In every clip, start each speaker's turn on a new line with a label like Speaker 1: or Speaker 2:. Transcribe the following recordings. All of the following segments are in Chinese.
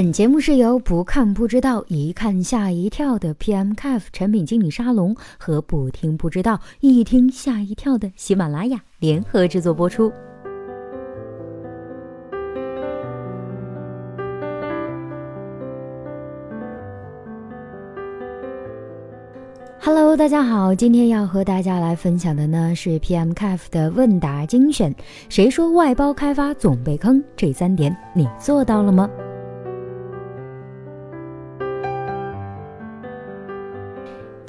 Speaker 1: 本节目是由不看不知道，一看吓一跳的 PMCF 产品经理沙龙和不听不知道，一听吓一跳的喜马拉雅联合制作播出。Hello，大家好，今天要和大家来分享的呢是 PMCF 的问答精选。谁说外包开发总被坑？这三点你做到了吗？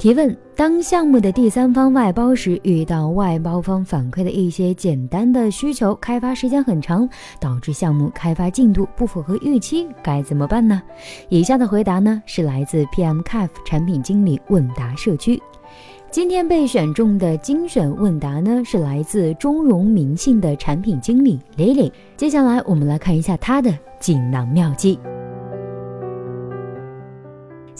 Speaker 1: 提问：当项目的第三方外包时，遇到外包方反馈的一些简单的需求，开发时间很长，导致项目开发进度不符合预期，该怎么办呢？以下的回答呢，是来自 PM Caf 产品经理问答社区。今天被选中的精选问答呢，是来自中融民信的产品经理 Lily。接下来我们来看一下她的锦囊妙计。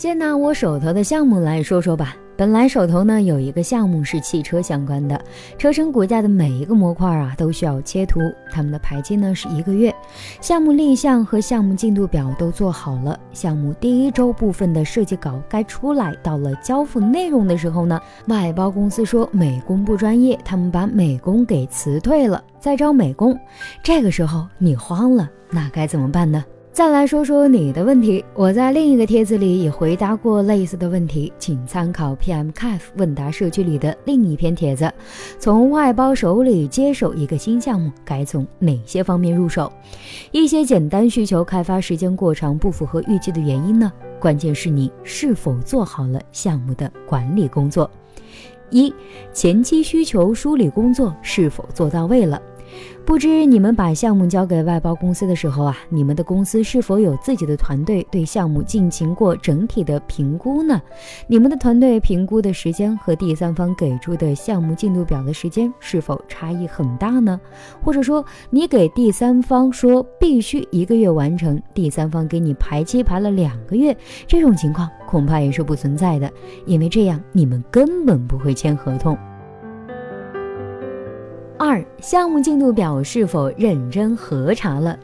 Speaker 1: 先拿我手头的项目来说说吧。本来手头呢有一个项目是汽车相关的，车身骨架的每一个模块啊都需要切图，他们的排期呢是一个月。项目立项和项目进度表都做好了，项目第一周部分的设计稿该出来，到了交付内容的时候呢，外包公司说美工不专业，他们把美工给辞退了，再招美工。这个时候你慌了，那该怎么办呢？再来说说你的问题，我在另一个帖子里也回答过类似的问题，请参考 PM CAF 问答社区里的另一篇帖子。从外包手里接手一个新项目，该从哪些方面入手？一些简单需求开发时间过长，不符合预计的原因呢？关键是你是否做好了项目的管理工作。一、前期需求梳理工作是否做到位了？不知你们把项目交给外包公司的时候啊，你们的公司是否有自己的团队对项目进行过整体的评估呢？你们的团队评估的时间和第三方给出的项目进度表的时间是否差异很大呢？或者说，你给第三方说必须一个月完成，第三方给你排期排了两个月，这种情况恐怕也是不存在的，因为这样你们根本不会签合同。二、项目进度表是否认真核查了？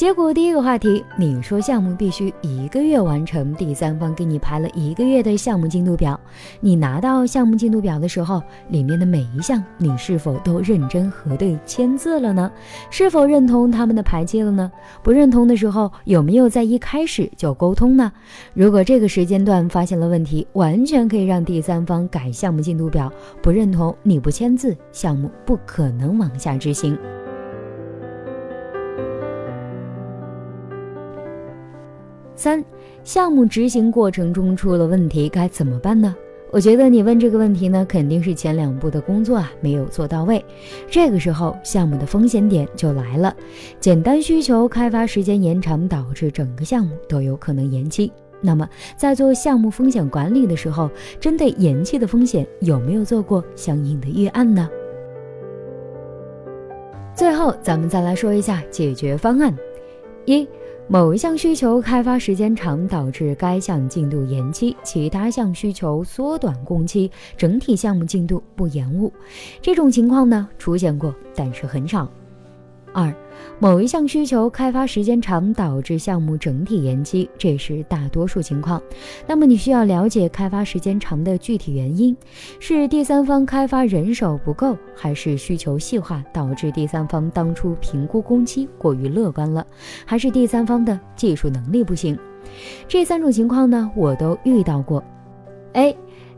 Speaker 1: 结果第一个话题，你说项目必须一个月完成，第三方给你排了一个月的项目进度表，你拿到项目进度表的时候，里面的每一项你是否都认真核对签字了呢？是否认同他们的排期了呢？不认同的时候，有没有在一开始就沟通呢？如果这个时间段发现了问题，完全可以让第三方改项目进度表，不认同你不签字，项目不可能往下执行。三，项目执行过程中出了问题该怎么办呢？我觉得你问这个问题呢，肯定是前两步的工作啊没有做到位。这个时候，项目的风险点就来了。简单需求开发时间延长，导致整个项目都有可能延期。那么，在做项目风险管理的时候，针对延期的风险，有没有做过相应的预案呢？最后，咱们再来说一下解决方案：一。某一项需求开发时间长，导致该项进度延期；其他项需求缩短工期，整体项目进度不延误。这种情况呢，出现过，但是很少。二，某一项需求开发时间长，导致项目整体延期，这是大多数情况。那么你需要了解开发时间长的具体原因，是第三方开发人手不够，还是需求细化导致第三方当初评估工期过于乐观了，还是第三方的技术能力不行？这三种情况呢，我都遇到过。A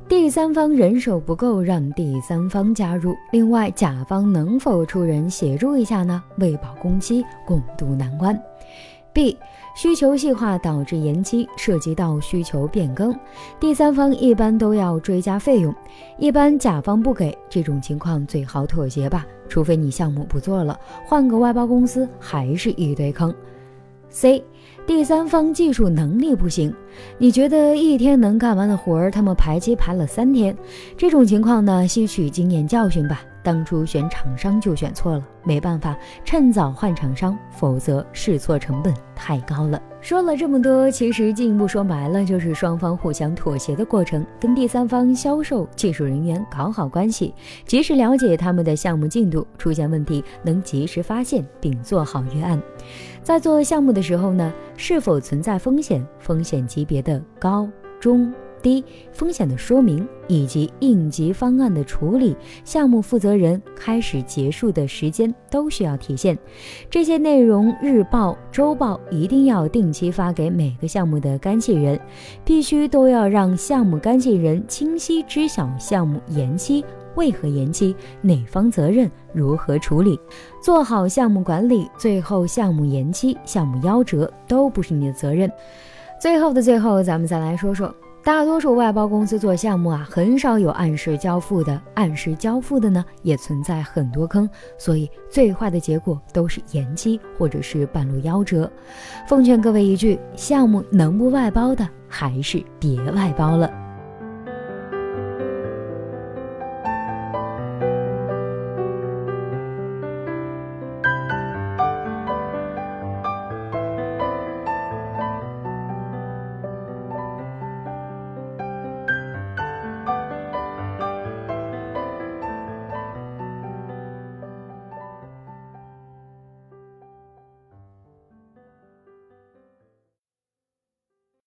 Speaker 1: 第三方人手不够，让第三方加入。另外，甲方能否出人协助一下呢？为保工期，共度难关。B 需求细化导致延期，涉及到需求变更，第三方一般都要追加费用，一般甲方不给，这种情况最好妥协吧，除非你项目不做了，换个外包公司还是一堆坑。C 第三方技术能力不行，你觉得一天能干完的活儿，他们排期排了三天，这种情况呢，吸取经验教训吧。当初选厂商就选错了，没办法，趁早换厂商，否则试错成本太高了。说了这么多，其实进一步说白了，就是双方互相妥协的过程，跟第三方销售、技术人员搞好关系，及时了解他们的项目进度，出现问题能及时发现并做好预案。在做项目的时候呢，是否存在风险，风险级别的高中。低风险的说明以及应急方案的处理，项目负责人开始结束的时间都需要体现。这些内容日报、周报一定要定期发给每个项目的干系人，必须都要让项目干系人清晰知晓项目延期为何延期，哪方责任，如何处理，做好项目管理。最后项目延期、项目夭折都不是你的责任。最后的最后，咱们再来说说。大多数外包公司做项目啊，很少有按时交付的。按时交付的呢，也存在很多坑，所以最坏的结果都是延期或者是半路夭折。奉劝各位一句：项目能不外包的，还是别外包了。